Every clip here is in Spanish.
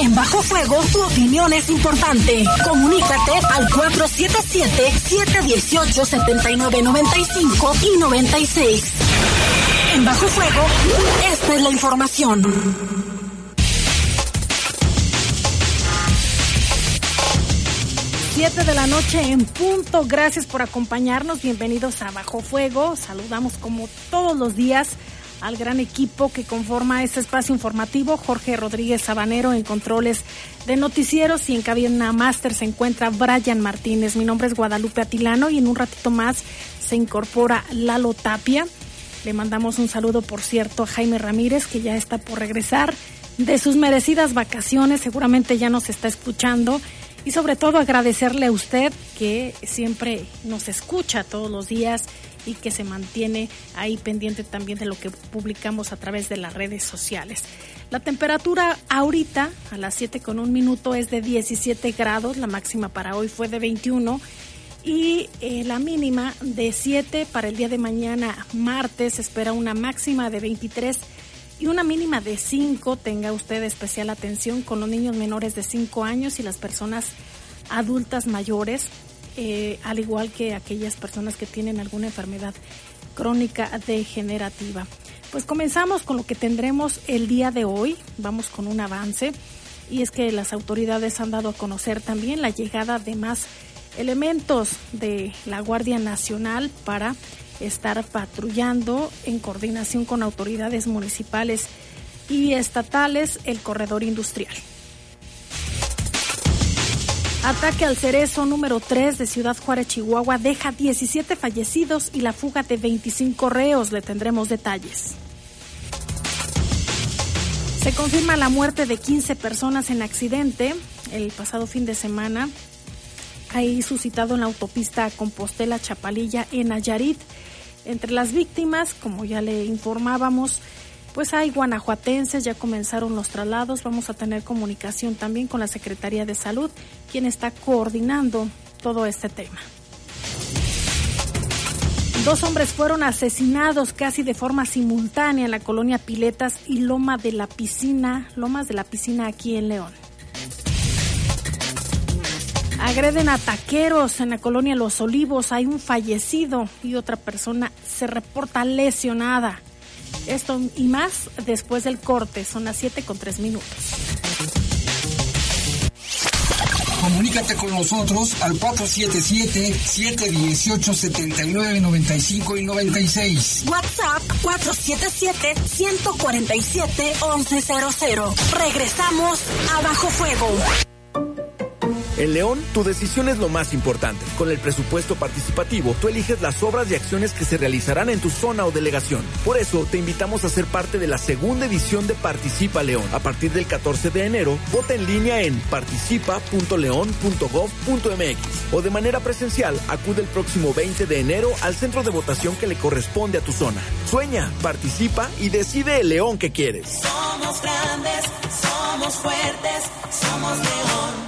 En Bajo Fuego, tu opinión es importante. Comunícate al 477-718-7995 y 96. En Bajo Fuego, esta es la información. 7 de la noche en punto. Gracias por acompañarnos. Bienvenidos a Bajo Fuego. Saludamos como todos los días al gran equipo que conforma este espacio informativo. Jorge Rodríguez Sabanero en controles de noticieros y en cabina máster se encuentra Brian Martínez. Mi nombre es Guadalupe Atilano y en un ratito más se incorpora Lalo Tapia. Le mandamos un saludo, por cierto, a Jaime Ramírez, que ya está por regresar de sus merecidas vacaciones. Seguramente ya nos está escuchando y sobre todo agradecerle a usted que siempre nos escucha todos los días y que se mantiene ahí pendiente también de lo que publicamos a través de las redes sociales. La temperatura ahorita a las 7 con un minuto es de 17 grados, la máxima para hoy fue de 21 y eh, la mínima de 7 para el día de mañana martes espera una máxima de 23 y una mínima de 5. Tenga usted especial atención con los niños menores de 5 años y las personas adultas mayores, eh, al igual que aquellas personas que tienen alguna enfermedad crónica degenerativa. Pues comenzamos con lo que tendremos el día de hoy. Vamos con un avance y es que las autoridades han dado a conocer también la llegada de más elementos de la Guardia Nacional para estar patrullando en coordinación con autoridades municipales y estatales el corredor industrial. Ataque al cerezo número 3 de Ciudad Juárez, Chihuahua, deja 17 fallecidos y la fuga de 25 reos. Le tendremos detalles. Se confirma la muerte de 15 personas en accidente el pasado fin de semana, ahí suscitado en la autopista Compostela Chapalilla en Nayarit. Entre las víctimas, como ya le informábamos, pues hay guanajuatenses, ya comenzaron los traslados, vamos a tener comunicación también con la Secretaría de Salud, quien está coordinando todo este tema. Dos hombres fueron asesinados casi de forma simultánea en la colonia Piletas y Loma de la Piscina, Lomas de la Piscina aquí en León. Agreden a en la colonia Los Olivos. Hay un fallecido y otra persona se reporta lesionada. Esto y más después del corte. Son las 7 con 3 minutos. Comunícate con nosotros al 477-718-7995 y 96. WhatsApp 477-147-1100. Regresamos a Bajo Fuego. En León, tu decisión es lo más importante. Con el presupuesto participativo, tú eliges las obras y acciones que se realizarán en tu zona o delegación. Por eso, te invitamos a ser parte de la segunda edición de Participa León. A partir del 14 de enero, vota en línea en participa.león.gov.mx o de manera presencial, acude el próximo 20 de enero al centro de votación que le corresponde a tu zona. Sueña, participa y decide el León que quieres. Somos grandes, somos fuertes, somos León.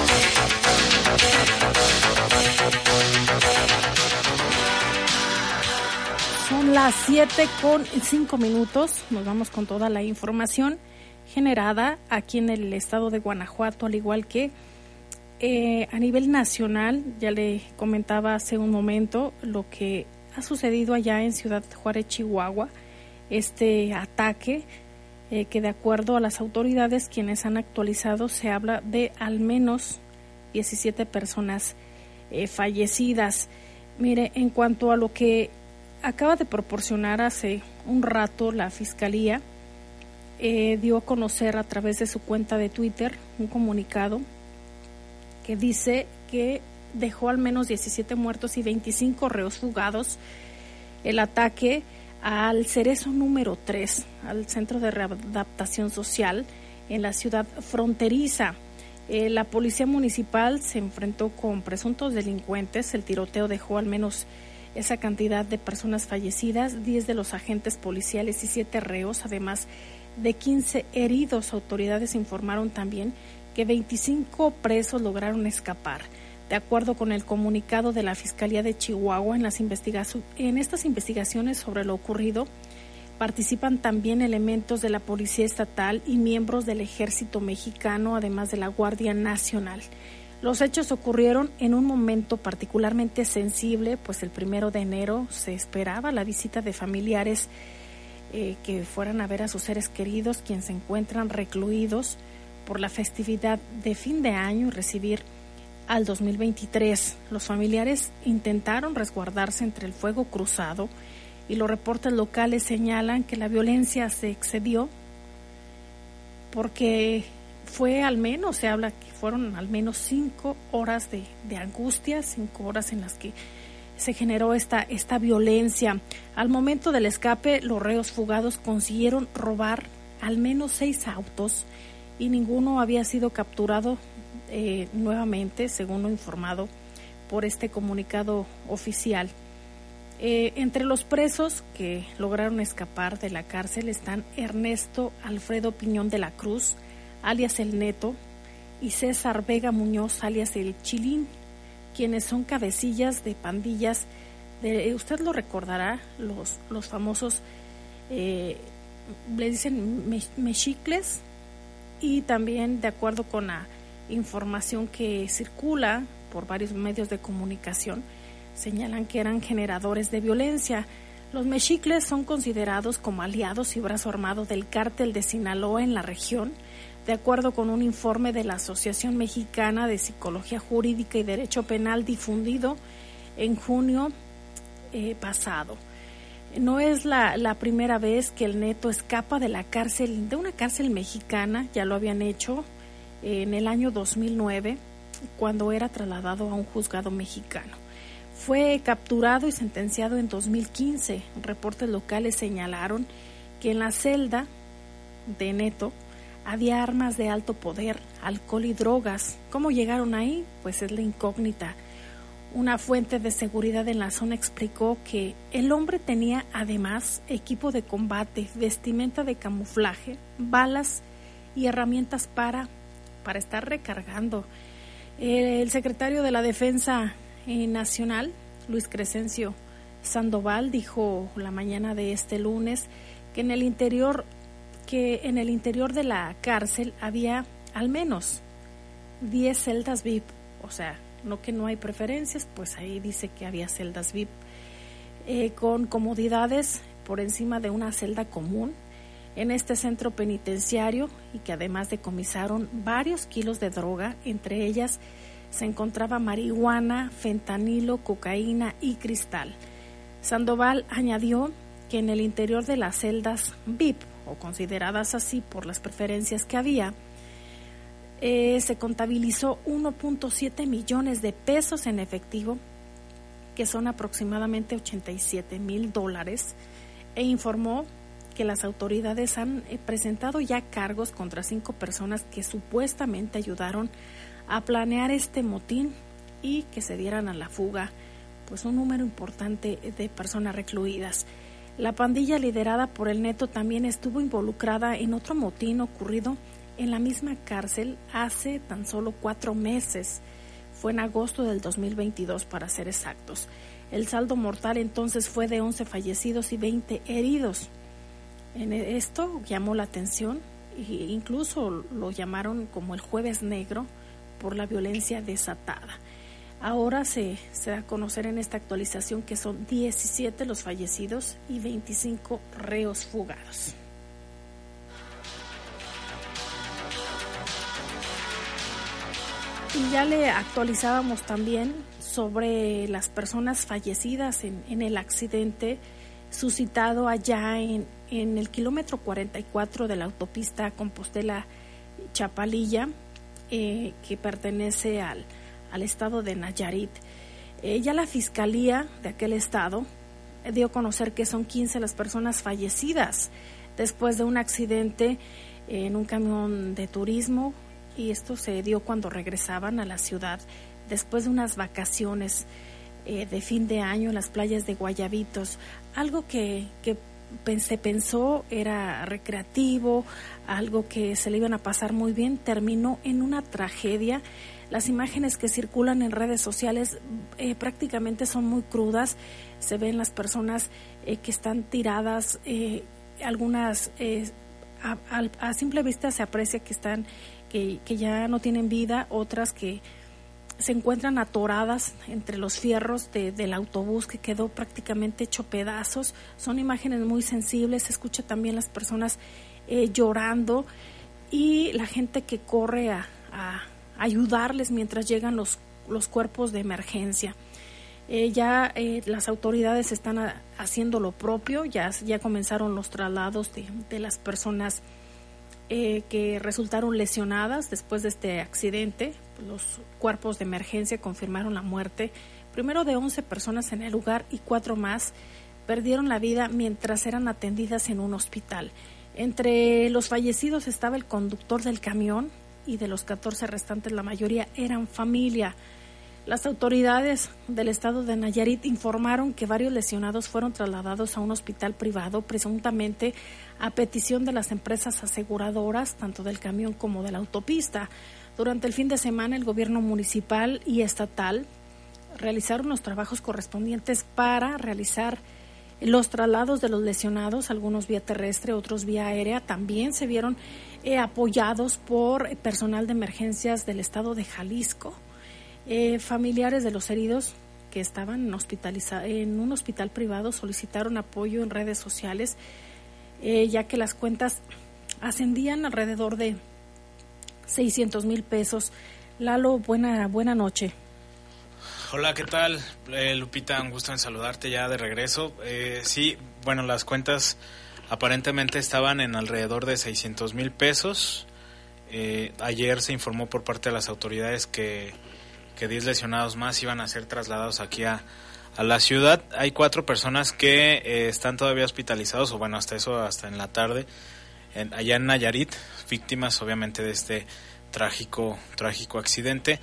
Las 7 con 5 minutos. Nos vamos con toda la información generada aquí en el estado de Guanajuato, al igual que eh, a nivel nacional. Ya le comentaba hace un momento lo que ha sucedido allá en Ciudad Juárez, Chihuahua. Este ataque eh, que de acuerdo a las autoridades quienes han actualizado se habla de al menos 17 personas eh, fallecidas. Mire, en cuanto a lo que acaba de proporcionar hace un rato la Fiscalía, eh, dio a conocer a través de su cuenta de Twitter un comunicado que dice que dejó al menos 17 muertos y 25 reos fugados. El ataque al cerezo número 3, al Centro de Readaptación Social en la ciudad fronteriza. Eh, la policía municipal se enfrentó con presuntos delincuentes. El tiroteo dejó al menos esa cantidad de personas fallecidas, 10 de los agentes policiales y 7 reos, además de 15 heridos. Autoridades informaron también que 25 presos lograron escapar. De acuerdo con el comunicado de la Fiscalía de Chihuahua, en, las en estas investigaciones sobre lo ocurrido participan también elementos de la Policía Estatal y miembros del Ejército Mexicano, además de la Guardia Nacional. Los hechos ocurrieron en un momento particularmente sensible, pues el primero de enero se esperaba la visita de familiares eh, que fueran a ver a sus seres queridos, quienes se encuentran recluidos por la festividad de fin de año y recibir al 2023. Los familiares intentaron resguardarse entre el fuego cruzado y los reportes locales señalan que la violencia se excedió porque fue al menos, se habla que fueron al menos cinco horas de, angustia, cinco horas en las que se generó esta, esta violencia. Al momento del escape, los reos fugados consiguieron robar al menos seis autos y ninguno había sido capturado eh, nuevamente, según lo informado por este comunicado oficial. Eh, entre los presos que lograron escapar de la cárcel están Ernesto Alfredo Piñón de la Cruz, alias El Neto, y César Vega Muñoz, alias El Chilín, quienes son cabecillas de pandillas, de, usted lo recordará, los, los famosos, eh, le dicen mexicles, y también de acuerdo con la información que circula por varios medios de comunicación, señalan que eran generadores de violencia. Los mexicles son considerados como aliados y brazo armado del cártel de Sinaloa en la región, de acuerdo con un informe de la Asociación Mexicana de Psicología Jurídica y Derecho Penal difundido en junio eh, pasado. No es la, la, primera vez que el neto escapa de la cárcel, de una cárcel mexicana, ya lo habían hecho en el año 2009, cuando era trasladado a un juzgado mexicano. Fue capturado y sentenciado en 2015. Reportes locales señalaron que en la celda de Neto había armas de alto poder, alcohol y drogas. ¿Cómo llegaron ahí? Pues es la incógnita. Una fuente de seguridad en la zona explicó que el hombre tenía además equipo de combate, vestimenta de camuflaje, balas y herramientas para, para estar recargando. El secretario de la Defensa eh, Nacional, Luis Crescencio Sandoval, dijo la mañana de este lunes que en el interior que en el interior de la cárcel había al menos 10 celdas VIP, o sea, no que no hay preferencias, pues ahí dice que había celdas VIP eh, con comodidades por encima de una celda común en este centro penitenciario y que además decomisaron varios kilos de droga, entre ellas se encontraba marihuana, fentanilo, cocaína y cristal. Sandoval añadió que en el interior de las celdas VIP o consideradas así por las preferencias que había, eh, se contabilizó 1.7 millones de pesos en efectivo, que son aproximadamente 87 mil dólares, e informó que las autoridades han eh, presentado ya cargos contra cinco personas que supuestamente ayudaron a planear este motín y que se dieran a la fuga pues un número importante de personas recluidas. La pandilla liderada por el Neto también estuvo involucrada en otro motín ocurrido en la misma cárcel hace tan solo cuatro meses. Fue en agosto del 2022 para ser exactos. El saldo mortal entonces fue de 11 fallecidos y 20 heridos. En esto llamó la atención e incluso lo llamaron como el jueves negro por la violencia desatada. Ahora se, se da a conocer en esta actualización que son 17 los fallecidos y 25 reos fugados. Y ya le actualizábamos también sobre las personas fallecidas en, en el accidente suscitado allá en, en, el kilómetro 44 de la autopista Compostela Chapalilla, eh, que pertenece al, al, estado de Nayarit. Eh, ya la fiscalía de aquel estado dio a conocer que son 15 las personas fallecidas después de un accidente en un camión de turismo y esto se dio cuando regresaban a la ciudad después de unas vacaciones eh, de fin de año en las playas de Guayabitos, algo que, que se pensó era recreativo, algo que se le iban a pasar muy bien, terminó en una tragedia. Las imágenes que circulan en redes sociales eh, prácticamente son muy crudas. Se ven las personas eh, que están tiradas, eh, algunas eh, a, a, simple vista se aprecia que están que, ya no tienen vida, otras que se encuentran atoradas entre los fierros de, del autobús que quedó prácticamente hecho pedazos. Son imágenes muy sensibles, se escucha también las personas eh, llorando y la gente que corre a, ayudarles mientras llegan los, los cuerpos de emergencia. Eh, ya eh, las autoridades están haciendo lo propio, ya, ya comenzaron los traslados de, de las personas eh, que resultaron lesionadas después de este accidente. Los cuerpos de emergencia confirmaron la muerte, primero de 11 personas en el lugar y cuatro más perdieron la vida mientras eran atendidas en un hospital. Entre los fallecidos estaba el conductor del camión y de los 14 restantes la mayoría eran familia. Las autoridades del estado de Nayarit informaron que varios lesionados fueron trasladados a un hospital privado, presuntamente a petición de las empresas aseguradoras, tanto del camión como de la autopista. Durante el fin de semana, el gobierno municipal y estatal realizaron los trabajos correspondientes para realizar los traslados de los lesionados, algunos vía terrestre, otros vía aérea, también se vieron eh, apoyados por personal de emergencias del estado de Jalisco. Eh, familiares de los heridos que estaban hospitalizados en un hospital privado solicitaron apoyo en redes sociales, eh, ya que las cuentas ascendían alrededor de 600 mil pesos. Lalo, buena, buena noche. Hola, ¿qué tal? Lupita, un gusto en saludarte ya de regreso. Sí, bueno, las cuentas aparentemente estaban en alrededor de 600 mil pesos. Eh, ayer se informó por parte de las autoridades que que 10 lesionados más iban a ser trasladados aquí a, a la ciudad. Hay cuatro personas que eh, están todavía hospitalizados, o bueno, hasta eso, hasta en la tarde, en, allá en Nayarit, víctimas obviamente de este trágico, trágico accidente,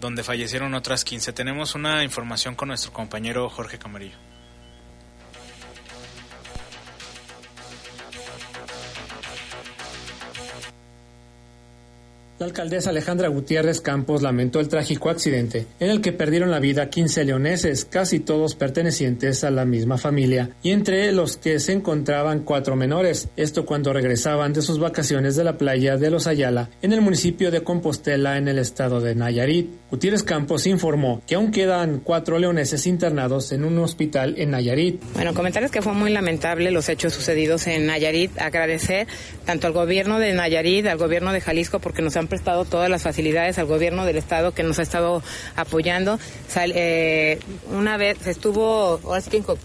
donde fallecieron otras 15. Tenemos una información con nuestro compañero Jorge Camarillo. La alcaldesa Alejandra Gutiérrez Campos lamentó el trágico accidente en el que perdieron la vida 15 leoneses, casi todos pertenecientes a la misma familia, y entre los que se encontraban cuatro menores, esto cuando regresaban de sus vacaciones de la playa de Los Ayala, en el municipio de Compostela, en el estado de Nayarit. Gutiérrez Campos informó que aún quedan cuatro leoneses internados en un hospital en Nayarit. Bueno, comentarles que fue muy lamentable los hechos sucedidos en Nayarit. Agradecer tanto al gobierno de Nayarit, al gobierno de Jalisco, porque nos han prestado todas las facilidades al gobierno del estado que nos ha estado apoyando. Eh, una vez estuvo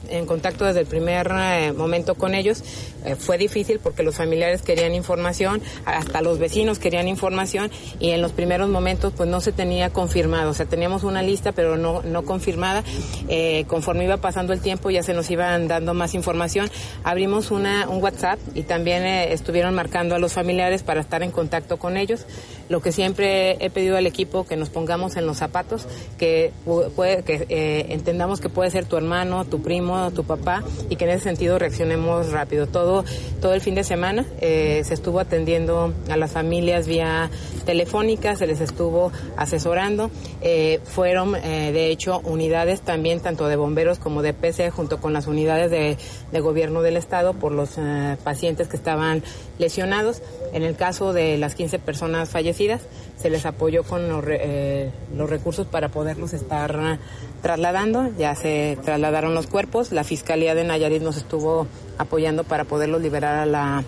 en, contacto desde el primer eh, momento con ellos. Eh, fue difícil porque los familiares querían información, hasta los vecinos querían información y en los primeros momentos pues no se tenía O sea, teníamos una lista pero no, no confirmada. Eh, conforme iba pasando el tiempo ya se nos iban dando más información. Abrimos una, un WhatsApp y también estuvieron marcando a los familiares para estar en contacto con ellos. lo que siempre he pedido al equipo que nos pongamos en los zapatos, que, puede, que eh, entendamos que puede ser tu hermano, tu primo, tu papá y que en ese sentido reaccionemos rápido. Todo, todo el fin de semana eh, se estuvo atendiendo a las familias vía telefónica, se les estuvo asesorando. Eh, fueron, de hecho, unidades también, tanto de bomberos como de PC, junto con las unidades de, gobierno del Estado, por los pacientes que estaban lesionados. En el caso de las 15 personas fallecidas, se les apoyó con los, eh, los recursos para poderlos estar trasladando. Ya se trasladaron los cuerpos. La Fiscalía de Nayarit nos estuvo apoyando para poderlos liberar a la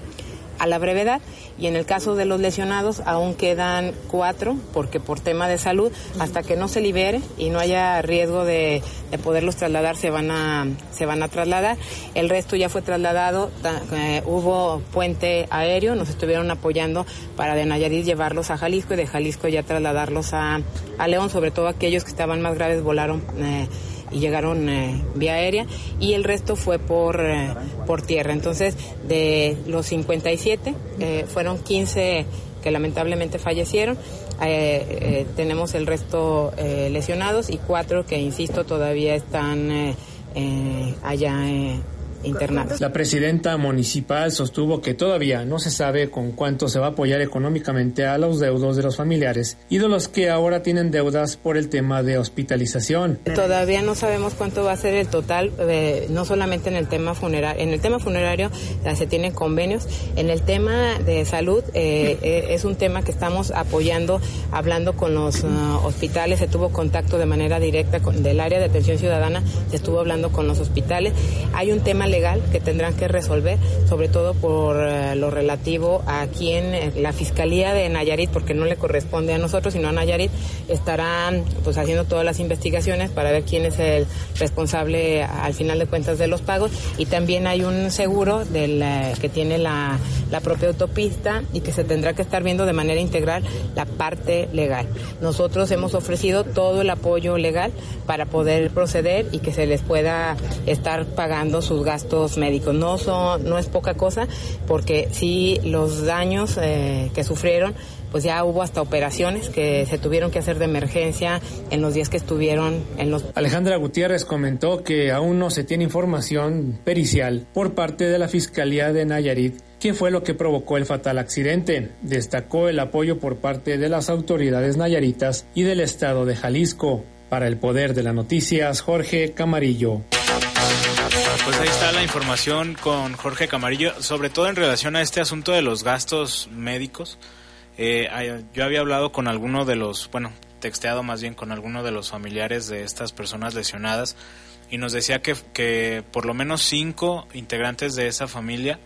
a la brevedad y en el caso de los lesionados aún quedan cuatro porque por tema de salud hasta que no se libere y no haya riesgo de, poderlos trasladar se van a se van a trasladar. El resto ya fue trasladado eh, hubo puente aéreo nos estuvieron apoyando para de Nayarit llevarlos a Jalisco y de Jalisco ya trasladarlos a, a León sobre todo aquellos que estaban más graves volaron eh, y llegaron eh, vía aérea y el resto fue por, eh, por tierra. Entonces, de los 57, eh, fueron 15 que lamentablemente fallecieron. tenemos el resto lesionados y cuatro que, insisto, todavía están allá la presidenta municipal sostuvo que todavía no se sabe con cuánto se va a apoyar económicamente a los deudos de los familiares y de los que ahora tienen deudas por el tema de hospitalización. Todavía no sabemos cuánto va a ser el total, eh, no solamente en el tema funerario. En el tema funerario se tienen convenios. En el tema de salud eh, eh, es un tema que estamos apoyando, hablando con los uh, hospitales. Se tuvo contacto de manera directa con, del área de atención ciudadana, se estuvo hablando con los hospitales. Hay un tema legal que tendrán que resolver, sobre todo por eh, lo relativo a quien eh, la Fiscalía de Nayarit, porque no le corresponde a nosotros, sino a Nayarit, estarán pues haciendo todas las investigaciones para ver quién es el responsable al final de cuentas de los pagos y también hay un seguro del, que tiene la, la propia autopista y que se tendrá que estar viendo de manera integral la parte legal. Nosotros hemos ofrecido todo el apoyo legal para poder proceder y que se les pueda estar pagando sus gastos médicos. No, son, no es poca cosa porque sí los daños eh, que sufrieron pues ya hubo hasta operaciones que se tuvieron que hacer de emergencia en los días que estuvieron en los... Alejandra Gutiérrez comentó que aún no se tiene información pericial por parte de la Fiscalía de Nayarit qué fue lo que provocó el fatal accidente. Destacó el apoyo por parte de las autoridades nayaritas y del estado de Jalisco. Para el poder de las noticias, Jorge Camarillo. Pues ahí está la información con Jorge Camarillo, sobre todo en relación a este asunto de los gastos médicos. Eh, yo había hablado con alguno de los, bueno, texteado más bien con alguno de los familiares de estas personas lesionadas y nos decía que, que por lo menos cinco integrantes de esa familia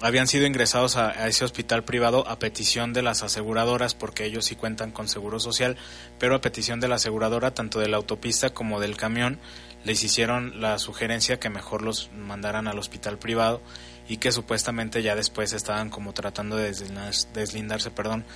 habían sido ingresados a, ese hospital privado a petición de las aseguradoras, porque ellos sí cuentan con seguro social, pero a petición de la aseguradora, tanto de la autopista como del camión, les hicieron la sugerencia que mejor los mandaran al hospital privado y que supuestamente ya después estaban como tratando de deslindarse, perdón,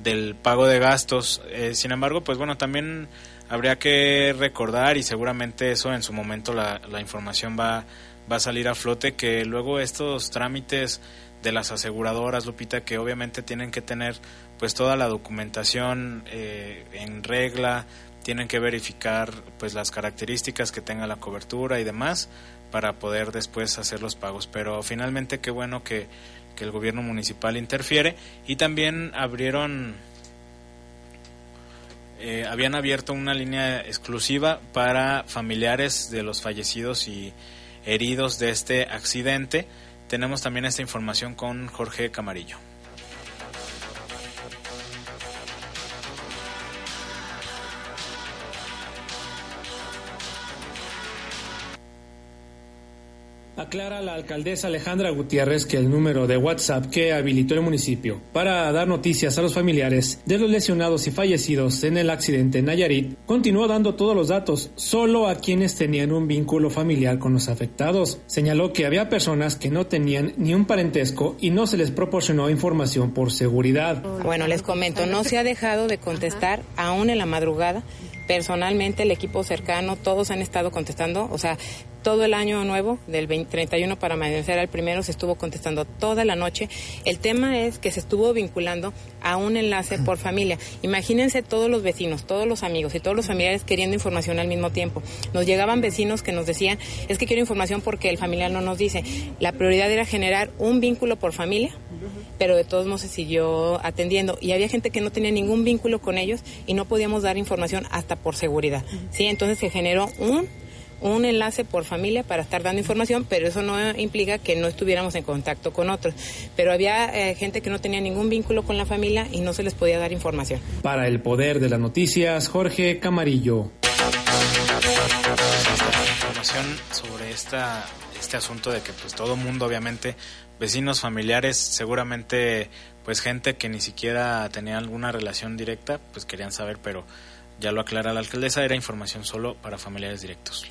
del pago de gastos. Eh, sin embargo, pues bueno, también habría que recordar y seguramente eso en su momento la, la información va, va a salir a flote que luego estos trámites de las aseguradoras, Lupita, que obviamente tienen que tener pues toda la documentación eh, en regla, tienen que verificar pues las características que tenga la cobertura y demás para poder después hacer los pagos. Pero finalmente qué bueno que, que el gobierno municipal interfiere y también abrieron eh, habían abierto una línea exclusiva para familiares de los fallecidos y heridos de este accidente. Tenemos también esta información con Jorge Camarillo. Aclara la alcaldesa Alejandra Gutiérrez que el número de WhatsApp que habilitó el municipio para dar noticias a los familiares de los lesionados y fallecidos en el accidente en Nayarit continuó dando todos los datos solo a quienes tenían un vínculo familiar con los afectados. Señaló que había personas que no tenían ni un parentesco y no se les proporcionó información por seguridad. Bueno, les comento, no se ha dejado de contestar aún en la madrugada personalmente el equipo cercano, todos han estado contestando, o sea, todo el año nuevo, del 20, 31 para amanecer al primero, se estuvo contestando toda la noche. El tema es que se estuvo vinculando a un enlace por familia. Imagínense todos los vecinos, todos los amigos y todos los familiares queriendo información al mismo tiempo. Nos llegaban vecinos que nos decían, es que quiero información porque el familiar no nos dice. La prioridad era generar un vínculo por familia, pero de todos modos se siguió atendiendo. Y había gente que no tenía ningún vínculo con ellos y no podíamos dar información hasta por seguridad. ¿sí? Entonces se generó un un enlace por familia para estar dando información, pero eso no implica que no estuviéramos en contacto con otros. Pero había eh, gente que no tenía ningún vínculo con la familia y no se les podía dar información. Para el poder de las noticias, Jorge Camarillo. Información sobre esta, este asunto de que pues todo mundo, obviamente, vecinos, familiares, seguramente pues gente que ni siquiera tenía alguna relación directa, pues querían saber, pero ya lo aclara la alcaldesa, era información solo para familiares directos.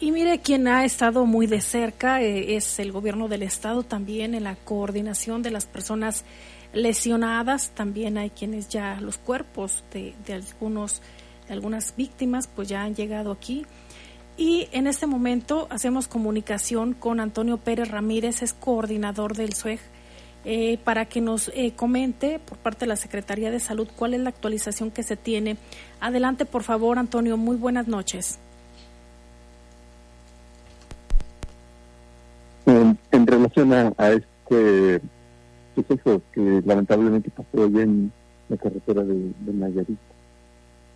Y mire, quien ha estado muy de cerca eh, es el gobierno del estado también en la coordinación de las personas lesionadas. También hay quienes ya los cuerpos de, de algunos de algunas víctimas pues ya han llegado aquí. Y en este momento hacemos comunicación con Antonio Pérez Ramírez, es coordinador del SUEG eh, para que nos eh, comente por parte de la Secretaría de Salud cuál es la actualización que se tiene. Adelante, por favor, Antonio. Muy buenas noches. En, relación a, este suceso que lamentablemente pasó allá en la carretera de, de Nayarit,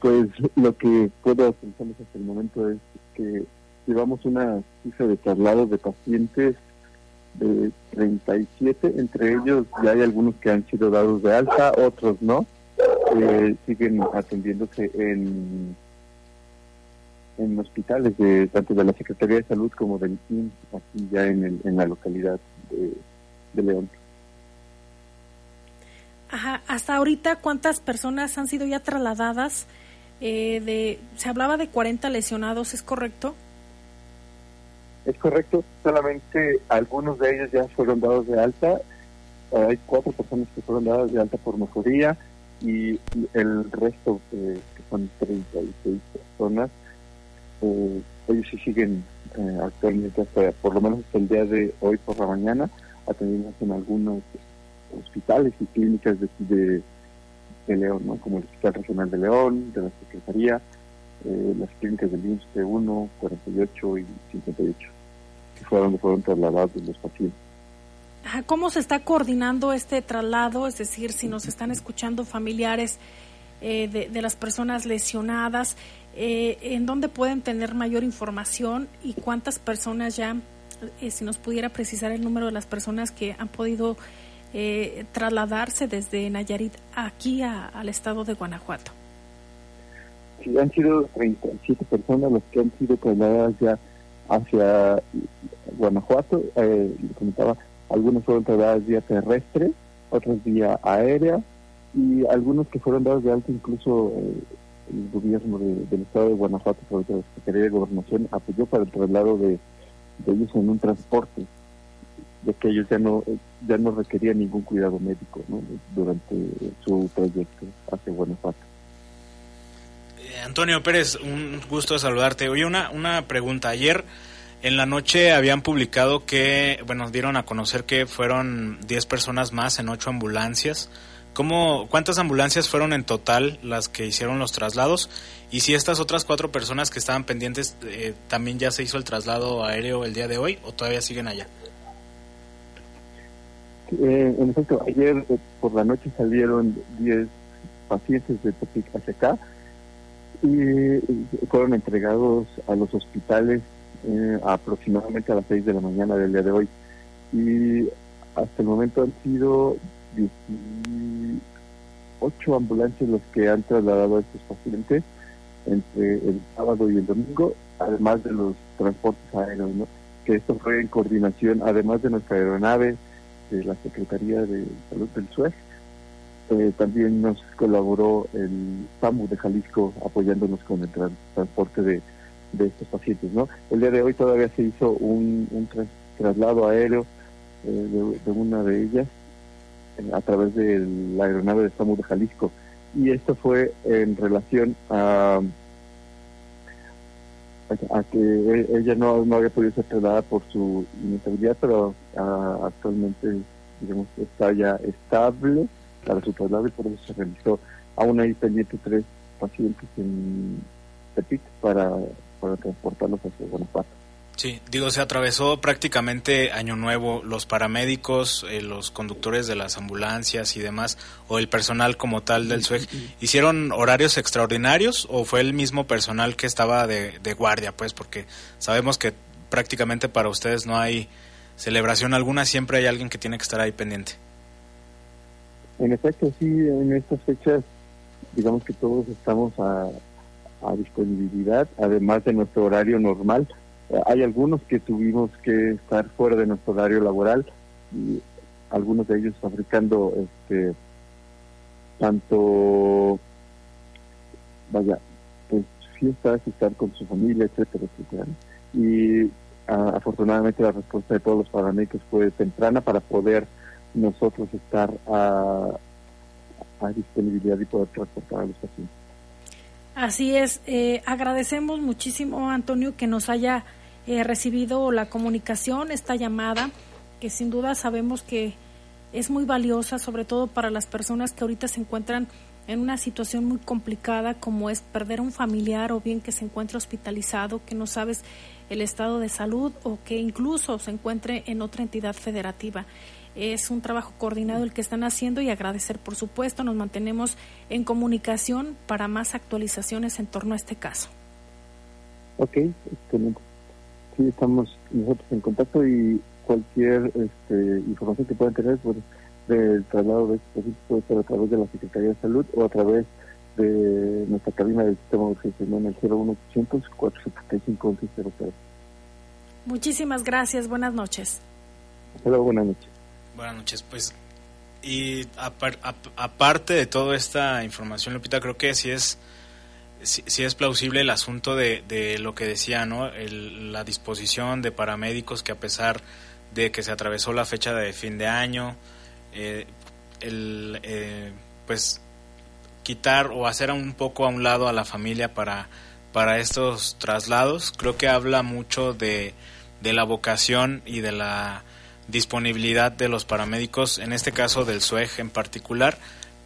pues lo que puedo pensar hasta el momento es que llevamos una cifra de traslados de pacientes de 37, entre ellos ya hay algunos que han sido dados de alta, otros no, eh, siguen atendiéndose en en hospitales de tanto de la Secretaría de Salud como del IMSS, aquí ya en, el, en la localidad de, León. Ajá, hasta ahorita, ¿cuántas personas han sido ya trasladadas? Eh, de, se hablaba de 40 lesionados, ¿es correcto? Es correcto, solamente algunos de ellos ya fueron dados de alta. Hay cuatro personas que fueron dadas de alta por mejoría y el resto, eh, que son 36 personas, eh, ellos sí siguen eh, actualmente hasta, por lo menos hasta el día de hoy por la mañana, atendidos en algunos hospitales y clínicas de, León, como el Hospital Regional de León, de la Secretaría, las clínicas del IMSS 1, 48 y 58 fue donde fueron trasladados los pacientes. ¿Cómo se está coordinando este traslado? Es decir, si nos están escuchando familiares eh, de, las personas lesionadas, eh, ¿en dónde pueden tener mayor información y cuántas personas ya, eh, si nos pudiera precisar el número de las personas que han podido trasladarse desde Nayarit aquí al estado de Guanajuato? Sí, han sido 37 personas las que han sido trasladadas ya hacia Guanajuato, eh, comentaba, algunos fueron trasladados vía terrestre, otros vía aérea, y algunos que fueron dados de alta incluso eh, el gobierno del estado de Guanajuato, por la Secretaría de Gobernación, apoyó para el traslado de, ellos en un transporte, de que ellos ya no ya no requerían ningún cuidado médico durante su trayecto hacia Guanajuato. Eh, Antonio Pérez, un gusto saludarte. Oye, una, una pregunta. Ayer en la noche habían publicado que, bueno, dieron a conocer que fueron 10 personas más en 8 ambulancias. ¿Cómo, ¿Cuántas ambulancias fueron en total las que hicieron los traslados? Y si estas otras cuatro personas que estaban pendientes, eh, también ya se hizo el traslado aéreo el día de hoy o todavía siguen allá? Eh, en efecto, ayer eh, por la noche salieron 10 pacientes de Tepic hacia acá y fueron entregados a los hospitales eh, aproximadamente a las 6 de la mañana del día de hoy. Y hasta el momento han sido 18 ambulancias los que han trasladado a estos pacientes entre el sábado y el domingo, además de los transportes aéreos, que esto fue en coordinación, además de nuestra aeronave, de la Secretaría de Salud del SUEG, eh, también nos colaboró el PAMU de Jalisco apoyándonos con el transporte de, estos pacientes. ¿no? El día de hoy todavía se hizo un, traslado aéreo eh, de, una de ellas eh, a través de la aeronave de PAMU de Jalisco. Y esto fue en relación a, a que ella no, no había podido ser trasladada por su inestabilidad, pero ah, actualmente digamos está ya estable para su traslado y por eso se realizó aún hay pendientes tres pacientes en Tepic para, para transportarlos hacia Guanajuato. Sí, digo, se atravesó prácticamente Año Nuevo, los paramédicos, eh, los conductores de las ambulancias y demás, o el personal como tal del SUEG, ¿hicieron horarios extraordinarios o fue el mismo personal que estaba de, de guardia? Pues porque sabemos que prácticamente para ustedes no hay celebración alguna, siempre hay alguien que tiene que estar ahí pendiente. En efecto, sí, en estas fechas, digamos que todos estamos a, a disponibilidad, además de nuestro horario normal. Eh, Hay algunos que tuvimos que estar fuera de nuestro horario laboral, y algunos de ellos fabricando este tanto, vaya, pues fiestas, estar con su familia, etcétera, etcétera. Y ah, afortunadamente la respuesta de todos los paramédicos fue temprana para poder nosotros estar a, a disponibilidad y poder transportar a los pacientes. Así es, eh, agradecemos muchísimo, Antonio, que nos haya eh, recibido la comunicación, esta llamada, que sin duda sabemos que es muy valiosa, sobre todo para las personas que ahorita se encuentran en una situación muy complicada, como es perder un familiar o bien que se encuentre hospitalizado, que no sabes el estado de salud o que incluso se encuentre en otra entidad federativa. Es un trabajo coordinado el que están haciendo y agradecer, por supuesto, nos mantenemos en comunicación para más actualizaciones en torno a este caso. Ok, excelente. Sí, estamos nosotros en contacto y cualquier este, información que puedan tener pues, del traslado de estos puede ser a través de la Secretaría de Salud o a través de nuestra cabina del sistema de urgencia en el 01800 475 1100. Muchísimas gracias, buenas noches. Hasta luego, buenas noches. Buenas noches, pues. Y apar- ap- aparte de toda esta información, Lupita, creo que sí es, sí es plausible el asunto de, de lo que decía, ¿no? El- la disposición de paramédicos que a pesar de que se atravesó la fecha de fin de año, eh, el, eh, pues quitar o hacer un poco a un lado a la familia para, para estos traslados, creo que habla mucho de, de la vocación y de la disponibilidad de los paramédicos, en este caso del SUEG en particular,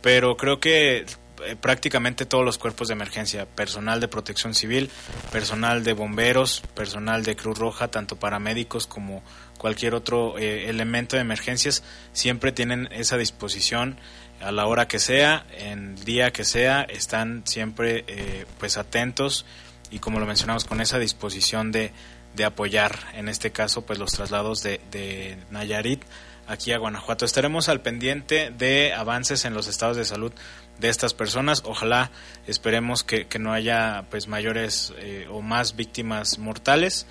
pero creo que eh, prácticamente todos los cuerpos de emergencia, personal de protección civil, personal de bomberos, personal de Cruz Roja, tanto paramédicos como cualquier otro eh, elemento de emergencias, siempre tienen esa disposición a la hora que sea, en el día que sea, están siempre eh, pues atentos y como lo mencionamos con esa disposición de, de apoyar en este caso pues los traslados de, de Nayarit aquí a Guanajuato. Estaremos al pendiente de avances en los estados de salud de estas personas. Ojalá esperemos que, que no haya pues mayores eh, o más víctimas mortales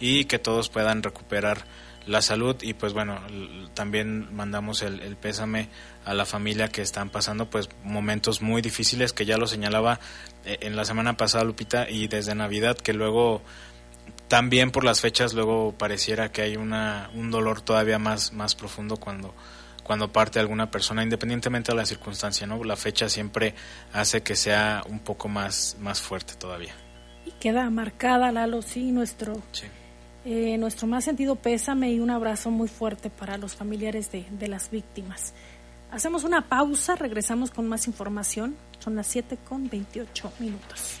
y que todos puedan recuperar la salud y pues bueno también mandamos el, el pésame a la familia que están pasando pues momentos muy difíciles que ya lo señalaba eh, en la semana pasada Lupita y desde Navidad que luego también por las fechas luego pareciera que hay una un dolor todavía más más profundo cuando cuando parte alguna persona independientemente de la circunstancia no la fecha siempre hace que sea un poco más más fuerte todavía Y queda marcada, Lalo, sí, nuestro, eh, nuestro más sentido pésame y un abrazo muy fuerte para los familiares de, de las víctimas. Hacemos una pausa, regresamos con más información. Son las 7 con 28 minutos.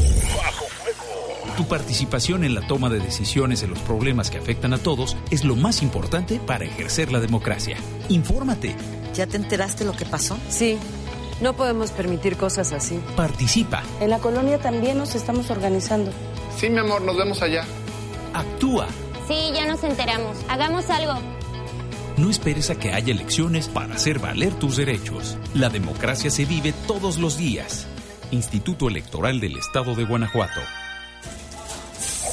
Tu participación en la toma de decisiones en los problemas que afectan a todos es lo más importante para ejercer la democracia. Infórmate, ¿Ya te enteraste lo que pasó? Sí, no podemos permitir cosas así. participa, En la colonia también nos estamos organizando. Sí, mi amor, nos vemos allá. actúa. Sí, ya nos enteramos. Hagamos algo. No esperes a que haya elecciones para hacer valer tus derechos. La democracia se vive todos los días. Instituto Electoral del Estado de Guanajuato.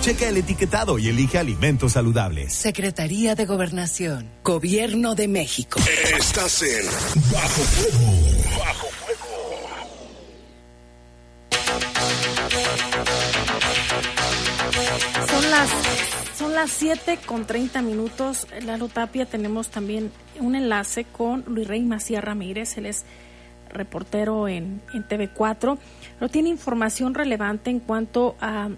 Checa el etiquetado y elige alimentos saludables. Secretaría de Gobernación. Gobierno de México. Estás en Bajo Fuego. Bajo Son las son las 7 con 30 minutos. Lalo Tapia, tenemos también un enlace con Luis Rey Macías Ramírez. Él es reportero en, en TV4. Pero tiene información relevante en cuanto a,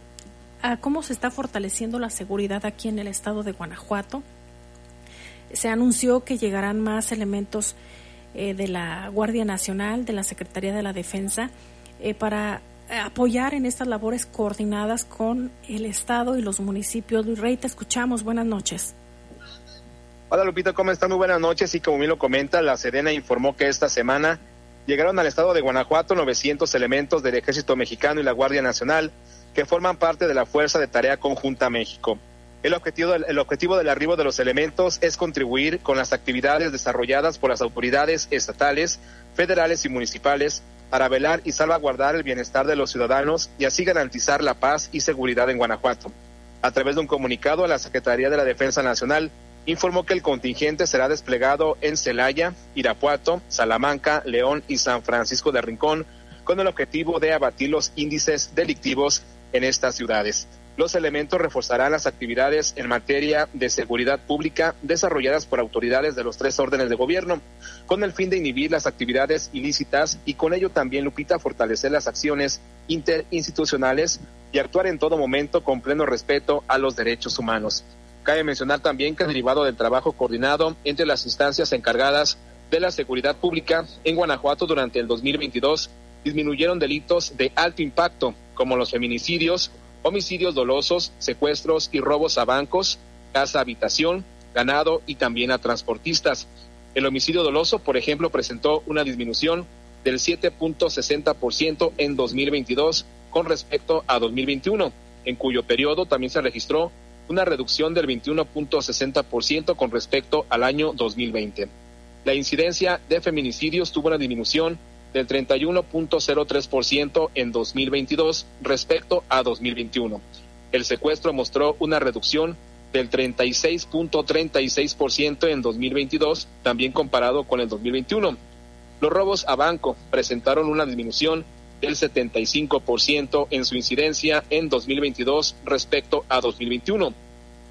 a cómo se está fortaleciendo la seguridad aquí en el estado de Guanajuato. Se anunció que llegarán más elementos eh, de la Guardia Nacional, de la Secretaría de la Defensa, eh, para apoyar en estas labores coordinadas con el Estado y los municipios. Luis Rey, te escuchamos. Buenas noches. Hola Lupita, ¿cómo están? Muy buenas noches. Y como bien lo comenta, la Sedena informó que esta semana llegaron al estado de Guanajuato 900 elementos del Ejército Mexicano y la Guardia Nacional que forman parte de la Fuerza de Tarea Conjunta México. El objetivo, el objetivo del arribo de los elementos es contribuir con las actividades desarrolladas por las autoridades estatales, federales y municipales para velar y salvaguardar el bienestar de los ciudadanos y así garantizar la paz y seguridad en Guanajuato. A través de un comunicado, la Secretaría de la Defensa Nacional informó que el contingente será desplegado en Celaya, Irapuato, Salamanca, León y San Francisco de Rincón con el objetivo de abatir los índices delictivos en estas ciudades. Los elementos reforzarán las actividades en materia de seguridad pública desarrolladas por autoridades de los tres órdenes de gobierno, con el fin de inhibir las actividades ilícitas y con ello también, Lupita, fortalecer las acciones interinstitucionales y actuar en todo momento con pleno respeto a los derechos humanos. Cabe mencionar también que derivado del trabajo coordinado entre las instancias encargadas de la seguridad pública en Guanajuato durante el 2022, disminuyeron delitos de alto impacto como los feminicidios, homicidios dolosos, secuestros y robos a bancos, casa habitación, ganado y también a transportistas. El homicidio doloso, por ejemplo, presentó una disminución del 7.60% en 2022 con respecto a 2021, en cuyo periodo también se registró una reducción del 21.60% con respecto al año 2020. La incidencia de feminicidios tuvo una disminución del 31.03% en 2022 respecto a 2021. El secuestro mostró una reducción del 36.36% en 2022, también comparado con el 2021. Los robos a banco presentaron una disminución del 75% en su incidencia en 2022 respecto a 2021.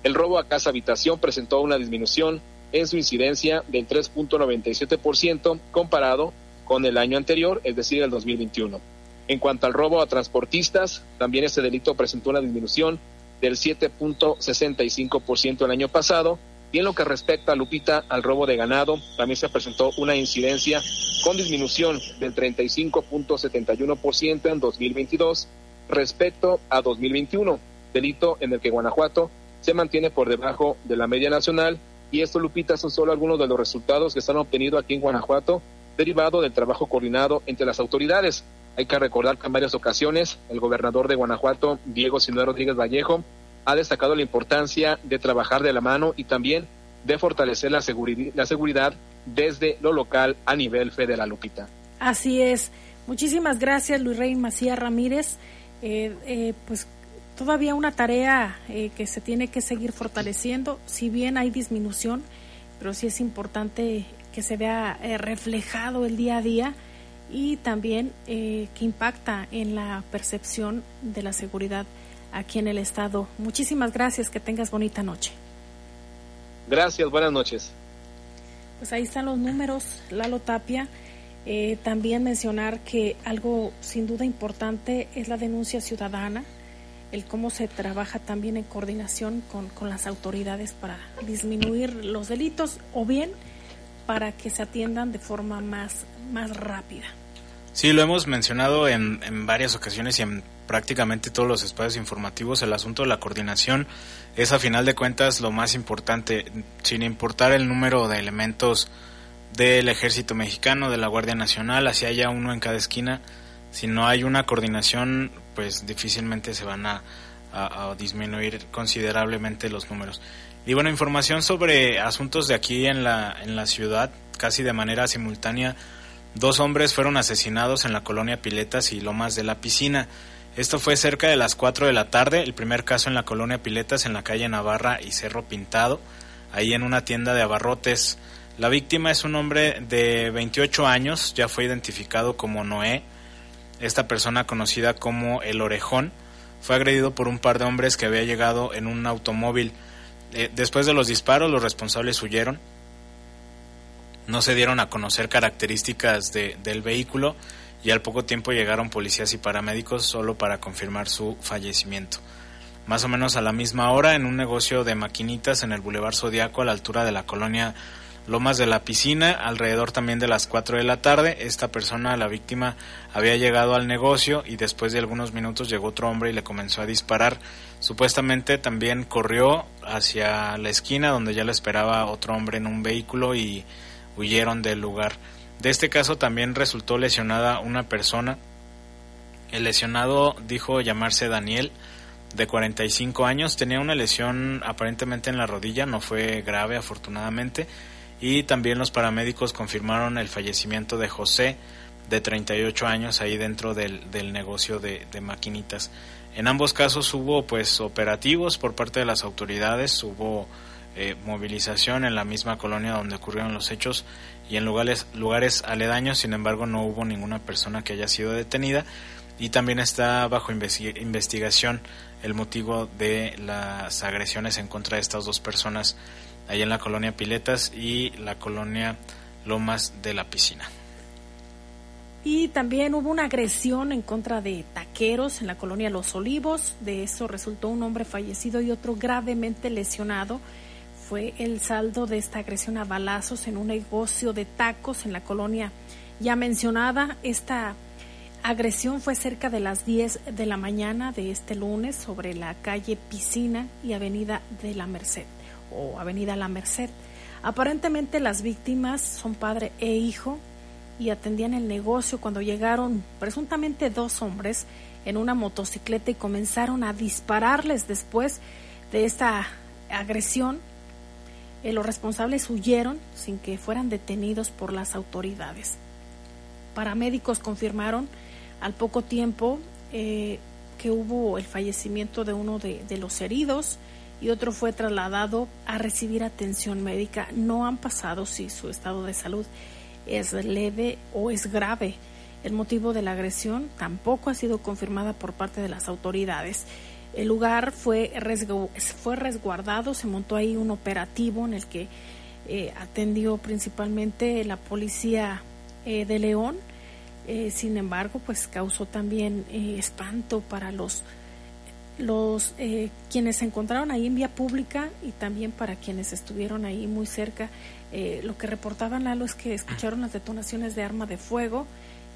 El robo a casa habitación presentó una disminución en su incidencia del 3.97% comparado con el año anterior, es decir, el 2021. En cuanto al robo a transportistas, también ese delito presentó una disminución del 7.65% el año pasado. Y en lo que respecta, Lupita, al robo de ganado, también se presentó una incidencia con disminución del 35.71% en 2022 respecto a 2021, delito en el que Guanajuato se mantiene por debajo de la media nacional. Y esto, Lupita, son solo algunos de los resultados que se han obtenido aquí en Guanajuato derivado del trabajo coordinado entre las autoridades. Hay que recordar que en varias ocasiones el gobernador de Guanajuato, Diego Sinue Rodríguez Vallejo, ha destacado la importancia de trabajar de la mano y también de fortalecer la, seguridad desde lo local a nivel federal, Lupita. Así es. Muchísimas gracias, Luis Rey Macías Ramírez. Eh, eh, pues todavía una tarea eh, que se tiene que seguir fortaleciendo, si bien hay disminución, pero sí es importante que se vea reflejado el día a día y también que impacta en la percepción de la seguridad aquí en el estado. Muchísimas gracias, que tengas bonita noche. Gracias, buenas noches. Pues ahí están los números, Lalo Tapia. Eh, también mencionar que algo sin duda importante es la denuncia ciudadana, el cómo se trabaja también en coordinación con, con las autoridades para disminuir los delitos o bien para que se atiendan de forma más, más rápida. Sí, lo hemos mencionado en, en varias ocasiones y en prácticamente todos los espacios informativos, el asunto de la coordinación es a final de cuentas lo más importante, sin importar el número de elementos del ejército mexicano, de la Guardia Nacional, así haya uno en cada esquina. Si no hay una coordinación, pues difícilmente se van a, a, disminuir considerablemente los números. Y bueno, información sobre asuntos de aquí en la, en la ciudad, casi de manera simultánea. Dos hombres fueron asesinados en la colonia Piletas y Lomas de la Piscina. Esto fue cerca de las 4 de la tarde, el primer caso en la colonia Piletas en la calle Navarra y Cerro Pintado, ahí en una tienda de abarrotes. La víctima es un hombre de 28 años, ya fue identificado como Noé. Esta persona conocida como el Orejón fue agredido por un par de hombres que había llegado en un automóvil. Eh, después de los disparos, los responsables huyeron. No se dieron a conocer características del vehículo y al poco tiempo llegaron policías y paramédicos solo para confirmar su fallecimiento. Más o menos a la misma hora, en un negocio de maquinitas en el Boulevard Zodiaco, a la altura de la colonia Lomas de la Piscina, alrededor también de las 4 de la tarde, esta persona, la víctima, había llegado al negocio y después de algunos minutos llegó otro hombre y le comenzó a disparar. Supuestamente también corrió hacia la esquina donde ya lo esperaba otro hombre en un vehículo y huyeron del lugar. De este caso también resultó lesionada una persona. El lesionado dijo llamarse Daniel, de 45 años, tenía una lesión aparentemente en la rodilla, no fue grave afortunadamente, y también los paramédicos confirmaron el fallecimiento de José, de 38 años, ahí dentro del, negocio de, de, maquinitas. En ambos casos hubo pues operativos por parte de las autoridades, hubo eh, movilización en la misma colonia donde ocurrieron los hechos y en lugares, lugares aledaños, sin embargo no hubo ninguna persona que haya sido detenida y también está bajo investigación el motivo de las agresiones en contra de estas dos personas allá en la colonia Piletas y la colonia Lomas de la Piscina. Y también hubo una agresión en contra de taqueros en la colonia Los Olivos. De eso resultó un hombre fallecido y otro gravemente lesionado fue el saldo de esta agresión a balazos en un negocio de tacos en la colonia ya mencionada. Esta agresión fue cerca de las 10 de la mañana de este lunes sobre la calle Piscina y Avenida de la Merced o Avenida La Merced. Aparentemente las víctimas son padre e hijo y atendían el negocio cuando llegaron presuntamente dos hombres en una motocicleta y comenzaron a dispararles después de esta agresión eh, los responsables huyeron sin que fueran detenidos por las autoridades. Paramédicos confirmaron al poco tiempo eh, que hubo el fallecimiento de uno de, de, los heridos y otro fue trasladado a recibir atención médica. No han pasado si su estado de salud es leve o es grave. El motivo de la agresión tampoco ha sido confirmada por parte de las autoridades. El lugar fue, fue resguardado, se montó ahí un operativo en el que eh, atendió principalmente la policía eh, de León. Eh, sin embargo, pues causó también espanto para los los quienes se encontraron ahí en vía pública y también para quienes estuvieron ahí muy cerca. lo que reportaban Lalo es que escucharon las detonaciones de arma de fuego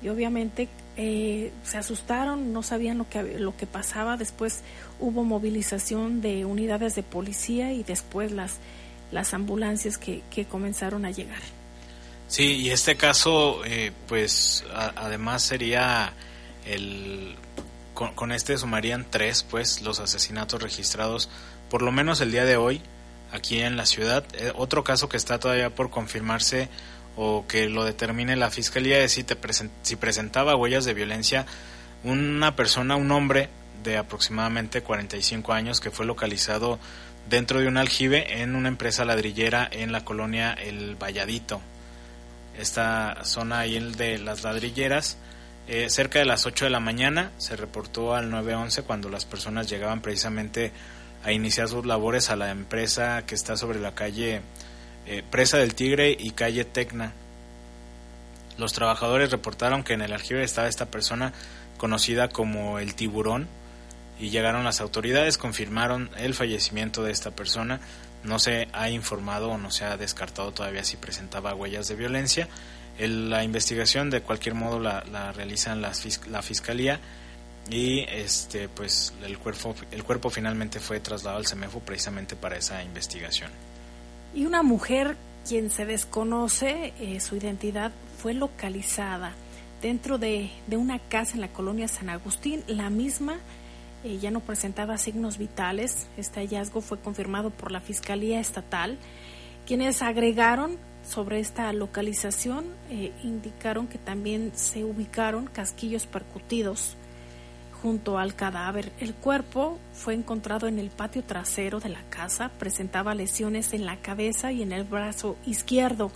y obviamente eh, se asustaron, no sabían lo que, lo que pasaba. Después hubo movilización de unidades de policía y después las, las ambulancias que, que comenzaron a llegar. Sí, y este caso, eh, pues además sería el. Con, este sumarían tres, pues, los asesinatos registrados, por lo menos el día de hoy, aquí en la ciudad. Eh, otro caso que está todavía por confirmarse o que lo determine la fiscalía es si, te si presentaba huellas de violencia una persona, un hombre de aproximadamente 45 años que fue localizado dentro de un aljibe en una empresa ladrillera en la colonia El Valladito. Esta zona ahí de las ladrilleras, eh, cerca de las 8 de la mañana se reportó al 911 cuando las personas llegaban precisamente a iniciar sus labores a la empresa que está sobre la calle eh, Presa del Tigre y calle Tecna. Los trabajadores reportaron que en el aljibe estaba esta persona conocida como el tiburón y llegaron las autoridades, confirmaron el fallecimiento de esta persona. No se ha informado o no se ha descartado todavía si presentaba huellas de violencia. La investigación de cualquier modo la, la realizan la fiscalía y este pues el cuerpo el cuerpo finalmente fue trasladado al CEMEFO precisamente para esa investigación y una mujer quien se desconoce eh, su identidad, fue localizada dentro de, de, una casa en la colonia San Agustín. La misma eh, ya no presentaba signos vitales. Este hallazgo fue confirmado por la Fiscalía Estatal, quienes agregaron sobre esta localización, eh, indicaron que también se ubicaron casquillos percutidos junto al cadáver. El cuerpo fue encontrado en el patio trasero de la casa, presentaba lesiones en la cabeza y en el brazo izquierdo.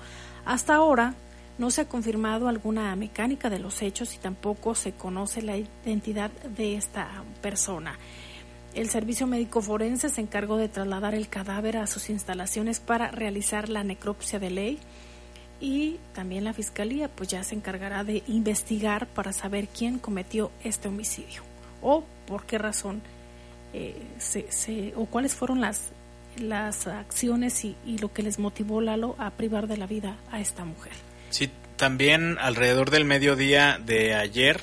Hasta ahora no se ha confirmado alguna mecánica de los hechos y tampoco se conoce la identidad de esta persona. El Servicio Médico Forense se encargó de trasladar el cadáver a sus instalaciones para realizar la necropsia de ley y también la Fiscalía pues ya se encargará de investigar para saber quién cometió este homicidio o por qué razón eh, se, o cuáles fueron las, las acciones y, y, lo que les motivó Lalo a privar de la vida a esta mujer. Sí, también alrededor del mediodía de ayer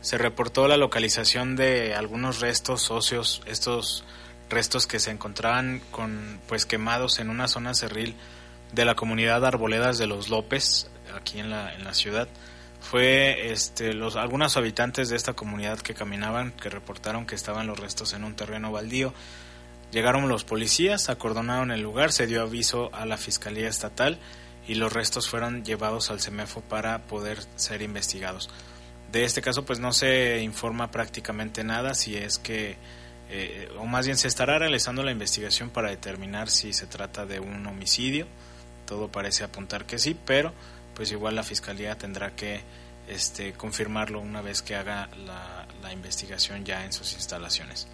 se reportó la localización de algunos restos óseos, estos restos que se encontraban con pues quemados en una zona cerril de la comunidad Arboledas de los López, aquí en la, en la ciudad fue este, los, algunos habitantes de esta comunidad que caminaban que reportaron que estaban los restos en un terreno baldío. Llegaron los policías, acordonaron el lugar, se dio aviso a la Fiscalía Estatal y los restos fueron llevados al CEMEFO para poder ser investigados. De este caso pues no se informa prácticamente nada si es que, eh, o más bien se estará realizando la investigación para determinar si se trata de un homicidio. Todo parece apuntar que sí, pero pues igual la fiscalía tendrá que este, confirmarlo una vez que haga la, la investigación ya en sus instalaciones.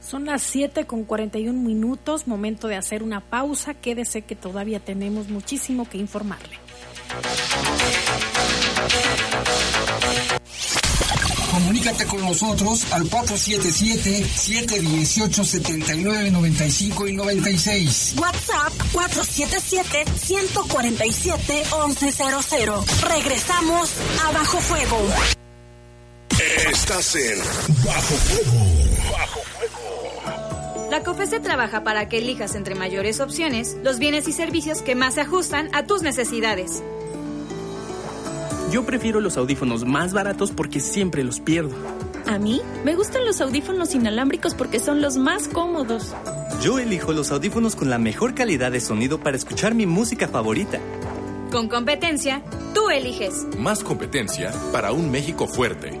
Son las 7 con 41 minutos, momento de hacer una pausa. Quédese que todavía tenemos muchísimo que informarle. Comunícate con nosotros al 477-718-7995 y 96. WhatsApp 477-147-1100. Regresamos a Bajo Fuego. Estás en Bajo Fuego. Bajo Fuego. La COFESE trabaja para que elijas entre mayores opciones los bienes y servicios que más se ajustan a tus necesidades. Yo prefiero los audífonos más baratos porque siempre los pierdo. A mí me gustan los audífonos inalámbricos porque son los más cómodos. Yo elijo los audífonos con la mejor calidad de sonido para escuchar mi música favorita. Con competencia, tú eliges. Más competencia para un México fuerte.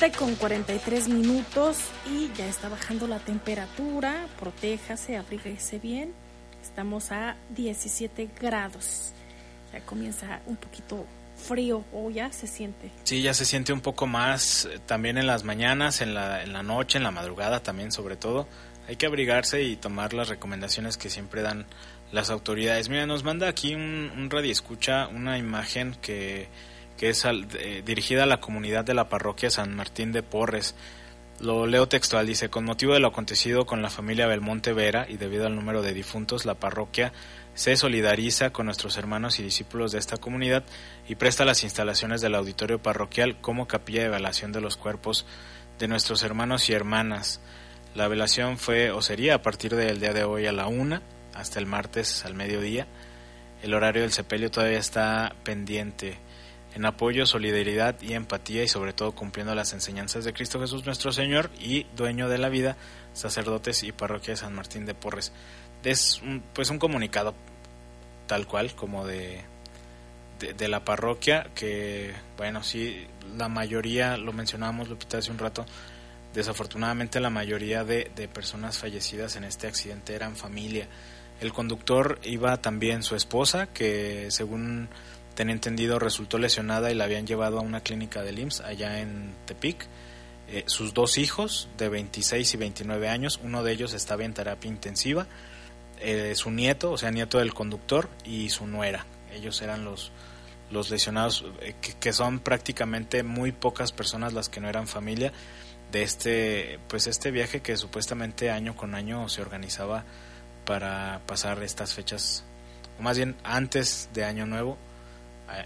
7 con 43 minutos y ya está bajando la temperatura. Protéjase, abríguese bien. Estamos a 17 grados. Ya comienza un poquito frío o ya se siente. Sí, ya se siente un poco más eh, también en las mañanas, en la, en la noche, en la madrugada también sobre todo. Hay que abrigarse y tomar las recomendaciones que siempre dan las autoridades. Mira, nos manda aquí un, un radio escucha una imagen que, que es dirigida a la comunidad de la parroquia San Martín de Porres. Lo leo textual, dice, con motivo de lo acontecido con la familia Belmonte Vera y debido al número de difuntos, la parroquia se solidariza con nuestros hermanos y discípulos de esta comunidad y presta las instalaciones del auditorio parroquial como capilla de velación de los cuerpos de nuestros hermanos y hermanas. La velación fue o sería a partir del día de hoy a la una hasta el martes al mediodía. El horario del sepelio todavía está pendiente. En apoyo, solidaridad y empatía y sobre todo cumpliendo las enseñanzas de Cristo Jesús nuestro Señor y dueño de la vida, sacerdotes y parroquia de San Martín de Porres. Es un, pues un comunicado tal cual como de, de, la parroquia que bueno sí la mayoría lo mencionábamos Lupita hace un rato desafortunadamente la mayoría de, de personas fallecidas en este accidente eran familia el conductor iba también su esposa que según tenía entendido resultó lesionada y la habían llevado a una clínica del IMSS allá en Tepic. Eh, sus dos hijos de 26 y 29 años, uno de ellos estaba en terapia intensiva, eh, su nieto, o sea, nieto del conductor y su nuera. Ellos eran los, los lesionados, eh, que, son prácticamente muy pocas personas las que no eran familia de este, pues este viaje que supuestamente año con año se organizaba para pasar estas fechas, o más bien antes de Año Nuevo,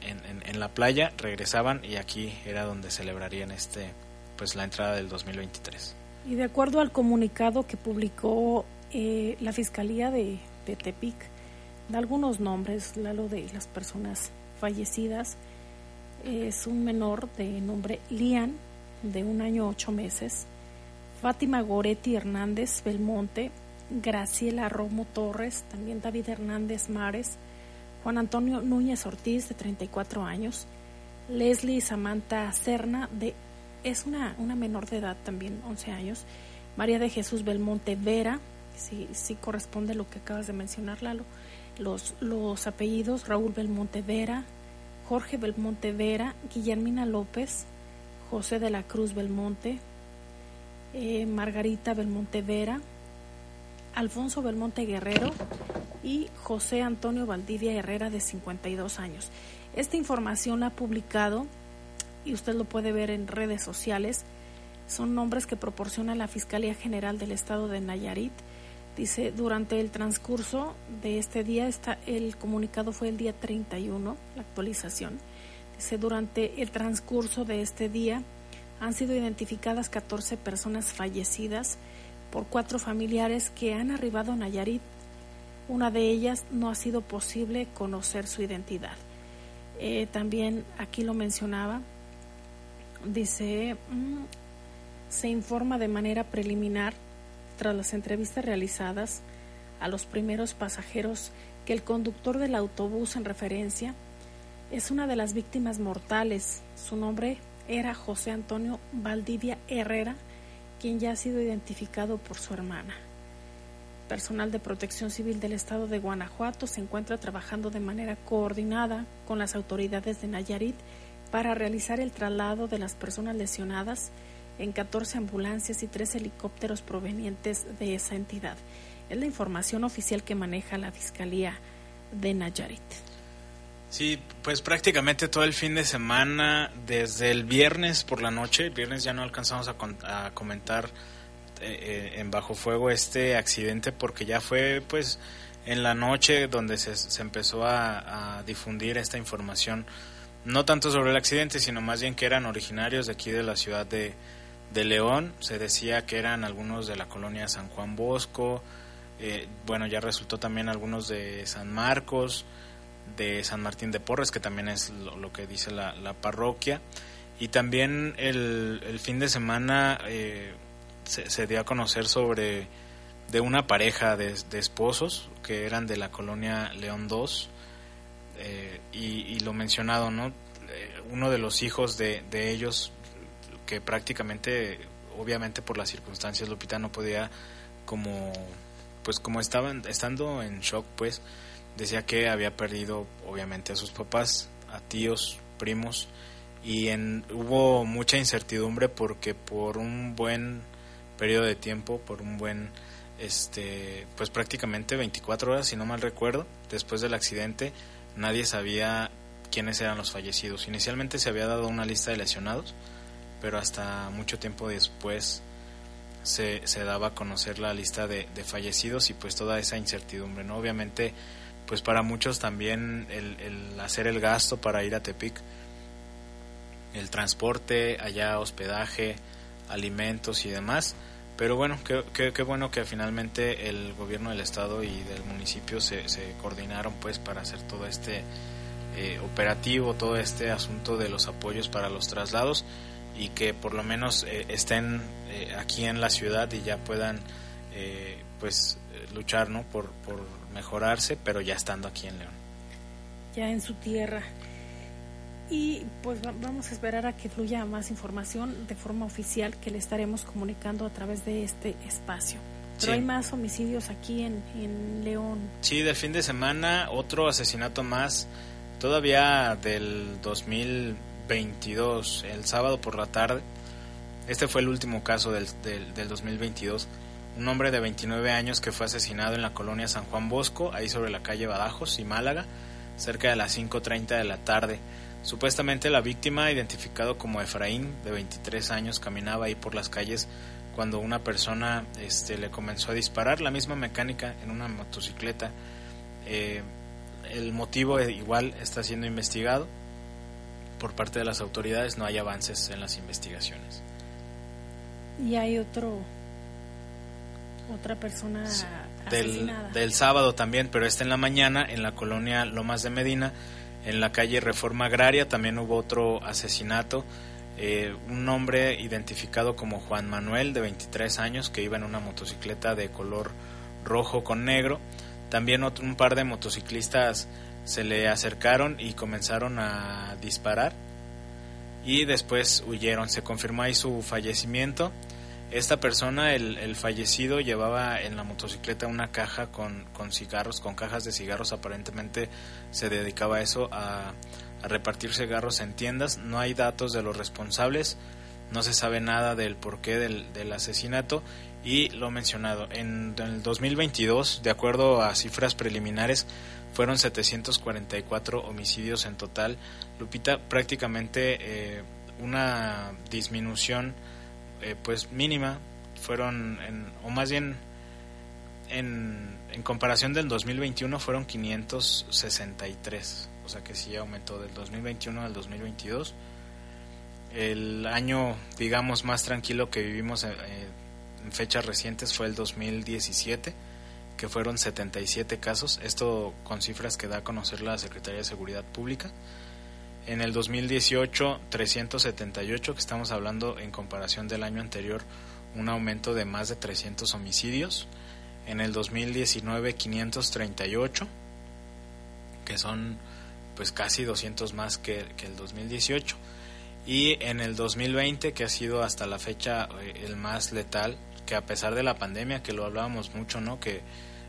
en, la playa, regresaban y aquí era donde celebrarían este pues la entrada del 2023. Y de acuerdo al comunicado que publicó eh, la Fiscalía de, de, Tepic, da algunos nombres, Lalo, de las personas fallecidas. Es un menor de nombre Lian, de un año ocho meses. Fátima Goretti Hernández Belmonte, Graciela Romo Torres, también David Hernández Mares, Juan Antonio Núñez Ortiz, de 34 años, Leslie Samantha Cerna, de, es una, una menor de edad también, 11 años, María de Jesús Belmonte Vera, si, corresponde lo que acabas de mencionar, Lalo, los, los apellidos Raúl Belmonte Vera, Jorge Belmonte Vera, Guillermina López, José de la Cruz Belmonte, eh, Margarita Belmonte Vera, Alfonso Belmonte Guerrero y José Antonio Valdivia Herrera de 52 años. Esta información la ha publicado y usted lo puede ver en redes sociales. Son nombres que proporciona la Fiscalía General del Estado de Nayarit. Dice, durante el transcurso de este día, está, el comunicado fue el día 31, la actualización. Dice, durante el transcurso de este día han sido identificadas 14 personas fallecidas por cuatro familiares que han arribado a Nayarit una de ellas no ha sido posible conocer su identidad. Eh, también aquí lo mencionaba, dice, mm, se informa de manera preliminar, tras las entrevistas realizadas a los primeros pasajeros, que el conductor del autobús en referencia es una de las víctimas mortales. Su nombre era José Antonio Valdivia Herrera, quien ya ha sido identificado por su hermana personal de protección civil del estado de Guanajuato se encuentra trabajando de manera coordinada con las autoridades de Nayarit para realizar el traslado de las personas lesionadas en 14 ambulancias y 3 helicópteros provenientes de esa entidad. Es la información oficial que maneja la Fiscalía de Nayarit. Sí, pues prácticamente todo el fin de semana, desde el viernes por la noche, el viernes ya no alcanzamos a, a comentar eh, en bajo fuego este accidente porque ya fue pues en la noche donde se, se empezó a, difundir esta información. No tanto sobre el accidente sino más bien que eran originarios de aquí de la ciudad de, de León. Se decía que eran algunos de la colonia San Juan Bosco eh, bueno ya resultó también algunos de San Marcos de San Martín de Porres que también es lo, que dice la, la, parroquia y también el, el fin de semana eh, se, dio a conocer sobre de una pareja de, esposos que eran de la colonia León II eh, y, lo mencionado, ¿no? Eh, uno de los hijos de, de, ellos que prácticamente, obviamente por las circunstancias, Lupita no podía como, pues como estaban, estando en shock, pues decía que había perdido obviamente a sus papás, a tíos, primos y en, hubo mucha incertidumbre porque por un buen periodo de tiempo, por un buen, este, pues prácticamente 24 horas, si no mal recuerdo, después del accidente, nadie sabía quiénes eran los fallecidos. Inicialmente se había dado una lista de lesionados, pero hasta mucho tiempo después se, se daba a conocer la lista de, fallecidos y pues toda esa incertidumbre, ¿no? Obviamente, pues para muchos también el, el hacer el gasto para ir a Tepic, el transporte, allá hospedaje, alimentos y demás. Pero bueno, qué, qué, bueno que finalmente el gobierno del estado y del municipio se, se coordinaron pues para hacer todo este eh, operativo todo este asunto de los apoyos para los traslados y que por lo menos eh, estén eh, aquí en la ciudad y ya puedan pues luchar ¿no? por mejorarse, pero ya estando aquí en León. Ya en su tierra. Y pues vamos a esperar a que fluya más información de forma oficial que le estaremos comunicando a través de este espacio. Pero hay más homicidios aquí en, en León. Sí, del fin de semana, otro asesinato más, todavía del 2022, el sábado por la tarde. Este fue el último caso del, del, del 2022. Un hombre de 29 años que fue asesinado en la colonia San Juan Bosco, ahí sobre la calle Badajos y Málaga, cerca de las 5.30 de la tarde. Supuestamente la víctima, identificado como Efraín, de 23 años, caminaba ahí por las calles cuando una persona este, le comenzó a disparar, la misma mecánica en una motocicleta. Eh, el motivo igual está siendo investigado por parte de las autoridades, no hay avances en las investigaciones. Y hay otro, otra persona del, del sábado también, pero está en la mañana en la colonia Lomas de Medina, en la calle Reforma Agraria, también hubo otro asesinato eh, un hombre identificado como Juan Manuel, de 23 años, que iba en una motocicleta de color rojo con negro. También otro, un par de motociclistas se le acercaron y comenzaron a disparar y después huyeron. Se confirmó ahí su fallecimiento. Esta persona, el, el fallecido, llevaba en la motocicleta una caja con, con cigarros, con cajas de cigarros. Aparentemente se dedicaba a eso, a, a repartir cigarros en tiendas. No hay datos de los responsables, no se sabe nada del porqué del, del asesinato y lo mencionado, en, el 2022, de acuerdo a cifras preliminares, fueron 744 homicidios en total. Lupita, prácticamente eh, una disminución eh, pues mínima, fueron, en, o más bien en, en comparación del 2021 fueron 563 o sea que sí aumentó del 2021 al 2022. El año, digamos, más tranquilo que vivimos eh, en fechas recientes fue el 2017, que fueron 77 casos, esto con cifras que da a conocer la Secretaría de Seguridad Pública. En el 2018, 378, que estamos hablando en comparación del año anterior, un aumento de más de 300 homicidios. En el 2019, 538, que son pues casi 200 más que, el 2018 y en el 2020 que ha sido hasta la fecha eh, el más letal que a pesar de la pandemia que lo hablábamos mucho no que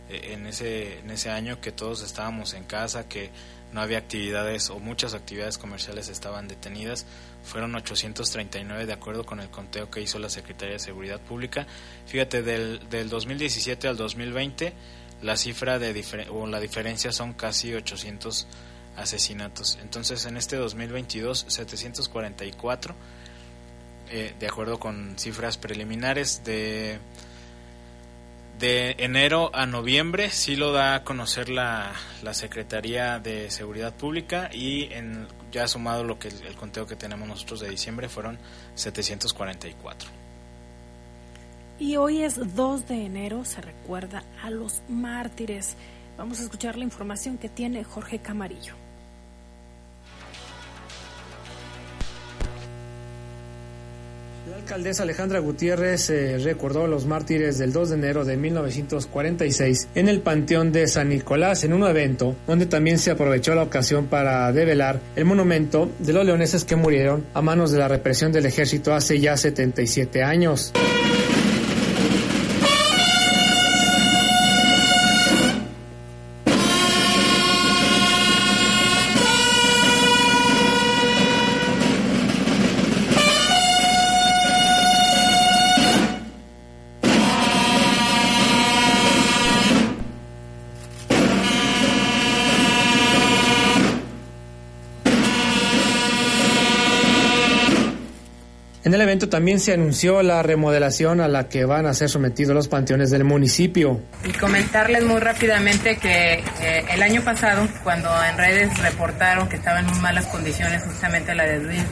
eh, en ese en ese año que todos estábamos en casa que no había actividades o muchas actividades comerciales estaban detenidas fueron 839 de acuerdo con el conteo que hizo la Secretaría de Seguridad Pública fíjate del, del 2017 al 2020 la cifra de o la diferencia son casi 800 asesinatos. Entonces en este 2022 744, eh, de acuerdo con cifras preliminares de de enero a noviembre sí lo da a conocer la, la Secretaría de Seguridad Pública y en, ya sumado lo que el, conteo que tenemos nosotros de diciembre fueron 744. Y hoy es 2 de enero, se recuerda a los mártires. Vamos a escuchar la información que tiene Jorge Camarillo. La alcaldesa Alejandra Gutiérrez eh, recordó los mártires del 2 de enero de 1946 en el Panteón de San Nicolás en un evento donde también se aprovechó la ocasión para develar el monumento de los leoneses que murieron a manos de la represión del ejército hace ya 77 años. También se anunció la remodelación a la que van a ser sometidos los panteones del municipio. Y comentarles muy rápidamente que el año pasado, cuando en redes reportaron que estaba en muy malas condiciones justamente la de Luis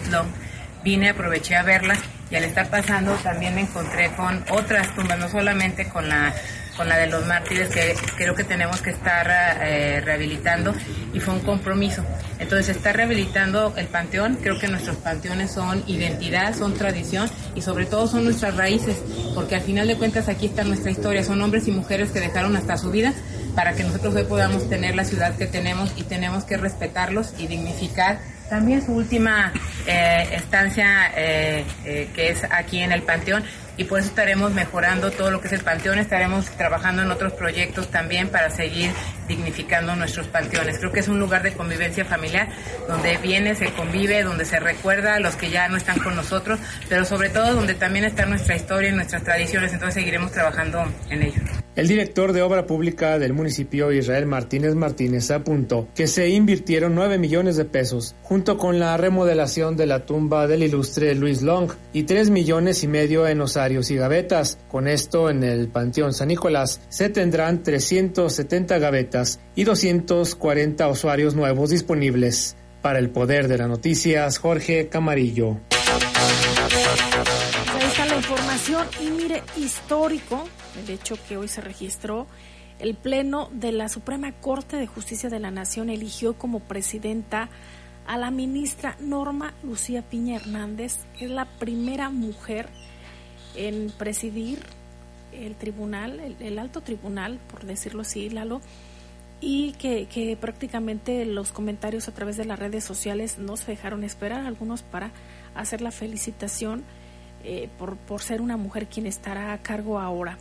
vine, aproveché a verla y al estar pasando también me encontré con otras tumbas, no solamente con la con la de los mártires que creo que tenemos que estar eh, rehabilitando y fue un compromiso. Entonces, está rehabilitando el panteón, creo que nuestros panteones son identidad, son tradición y sobre todo son nuestras raíces, porque al final de cuentas aquí está nuestra historia, son hombres y mujeres que dejaron hasta su vida para que nosotros hoy podamos tener la ciudad que tenemos y tenemos que respetarlos y dignificar. También su última eh, estancia eh, que es aquí en el Panteón y por eso estaremos mejorando todo lo que es el panteón, estaremos trabajando en otros proyectos también para seguir dignificando nuestros panteones. Creo que es un lugar de convivencia familiar donde viene, se convive, donde se recuerda a los que ya no están con nosotros, pero sobre todo donde también está nuestra historia y nuestras tradiciones, entonces seguiremos trabajando en ello. El director de obra pública del municipio Israel Martínez Martínez apuntó que se invirtieron 9 millones de pesos junto con la remodelación de la tumba del ilustre Luis Long y 3 millones y medio en osarios y gavetas. Con esto en el Panteón San Nicolás se tendrán 370 gavetas y 240 usuarios nuevos disponibles. Para el poder de las noticias, Jorge Camarillo. Ahí está la información y mire, histórico el hecho que hoy se registró, el Pleno de la Suprema Corte de Justicia de la Nación eligió como presidenta a la ministra Norma Lucía Piña Hernández, que es la primera mujer en presidir el tribunal, el, alto tribunal, por decirlo así, Lalo, y que, prácticamente los comentarios a través de las redes sociales no se dejaron esperar, algunos para hacer la felicitación eh, por, por ser una mujer quien estará a cargo ahora.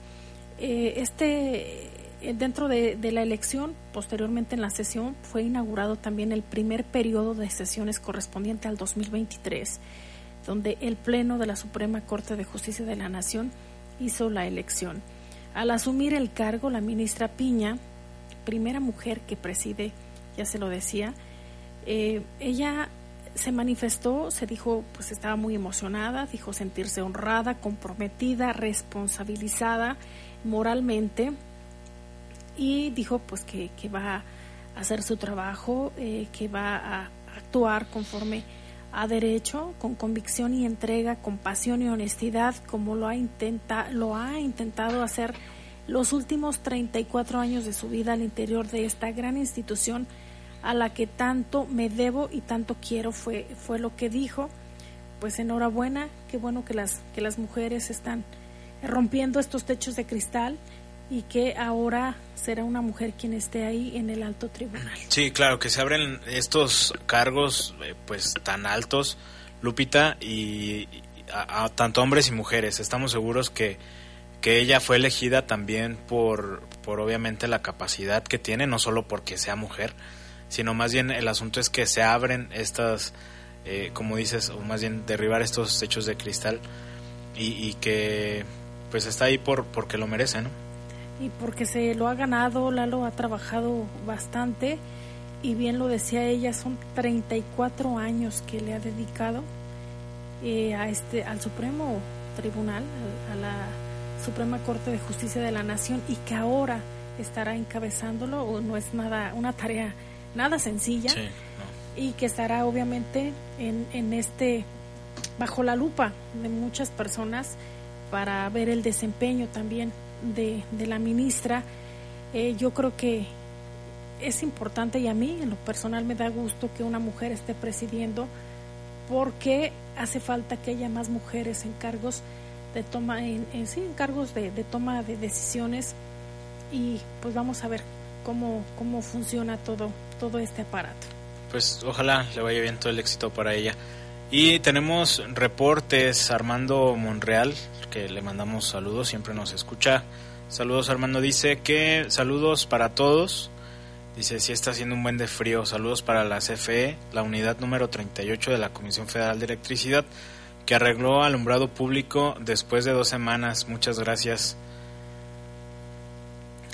Eh, este eh, dentro de, la elección, posteriormente en la sesión, fue inaugurado también el primer periodo de sesiones correspondiente al 2023, donde el Pleno de la Suprema Corte de Justicia de la Nación hizo la elección. Al asumir el cargo, la ministra Piña, primera mujer que preside, ya se lo decía, eh, ella se manifestó, se dijo, pues estaba muy emocionada, dijo sentirse honrada, comprometida, responsabilizada moralmente y dijo pues que, va a hacer su trabajo, eh, que va a actuar conforme a derecho, con convicción y entrega, con pasión y honestidad, como lo ha, intenta, lo ha intentado hacer los últimos 34 años de su vida al interior de esta gran institución a la que tanto me debo y tanto quiero, fue, fue lo que dijo. Pues enhorabuena, qué bueno que las, que las mujeres están rompiendo estos techos de cristal y que ahora será una mujer quien esté ahí en el alto tribunal. Sí, claro, que se abren estos cargos eh, pues tan altos, Lupita, y a, tanto hombres y mujeres. Estamos seguros que, que ella fue elegida también por, por obviamente la capacidad que tiene, no solo porque sea mujer, sino más bien el asunto es que se abren estas, eh, como dices, o más bien derribar estos techos de cristal y, y que pues está ahí por porque lo merece, ¿no? Y porque se lo ha ganado, Lalo ha trabajado bastante y bien lo decía ella, son 34 años que le ha dedicado eh, a este al Supremo Tribunal, a, la Suprema Corte de Justicia de la Nación y que ahora estará encabezándolo, o no es nada una tarea nada sencilla y que estará obviamente en, en este bajo la lupa de muchas personas para ver el desempeño también de, la ministra. Eh, yo creo que es importante y a mí en lo personal me da gusto que una mujer esté presidiendo porque hace falta que haya más mujeres en cargos de toma en, sí en cargos de, de, toma de decisiones y pues vamos a ver cómo cómo funciona todo todo este aparato pues ojalá le vaya bien todo el éxito para ella y tenemos reportes Armando Monreal que le mandamos saludos, siempre nos escucha. Saludos Armando, dice que saludos para todos. Dice, si está haciendo un buen de frío. Saludos para la CFE, la unidad número 38 de la Comisión Federal de Electricidad, que arregló alumbrado público después de dos semanas. Muchas gracias.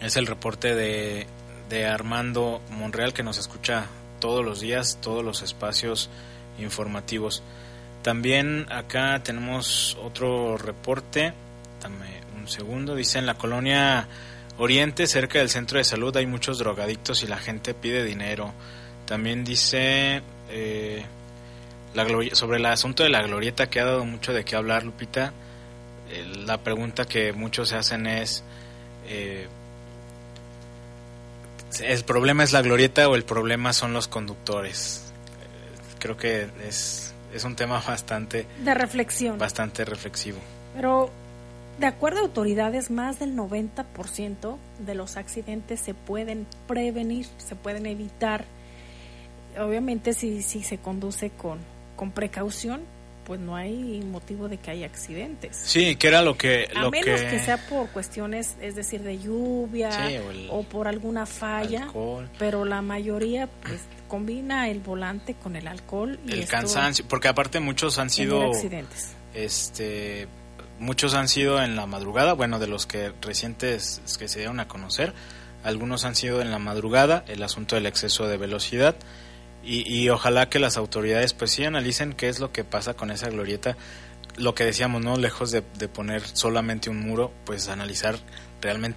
Es el reporte de, de Armando Monreal, que nos escucha todos los días, todos los espacios informativos. También acá tenemos otro reporte, dame un segundo, dice en la colonia Oriente, cerca del centro de salud, hay muchos drogadictos y la gente pide dinero. También dice, eh, la sobre el asunto de la glorieta que ha dado mucho de qué hablar, Lupita, eh, la pregunta que muchos se hacen es, eh, ¿el problema es la glorieta o el problema son los conductores? Creo que es, es un tema bastante... De reflexión. Bastante reflexivo. Pero, de acuerdo a autoridades, más del 90% de los accidentes se pueden prevenir, se pueden evitar. Obviamente si, si se conduce con, con precaución, pues no hay motivo de que haya accidentes. Sí, que era lo que... A menos que... sea por cuestiones, es decir, de lluvia o, por alguna falla, pero la mayoría pues combina el volante con el alcohol y el cansancio, porque aparte muchos han sido accidentes. Este muchos han sido en la madrugada, bueno, de los que recientes que se dieron a conocer, algunos han sido en la madrugada, el asunto del exceso de velocidad y, ojalá que las autoridades pues sí analicen qué es lo que pasa con esa glorieta. Lo que decíamos no lejos de, poner solamente un muro pues analizar realmente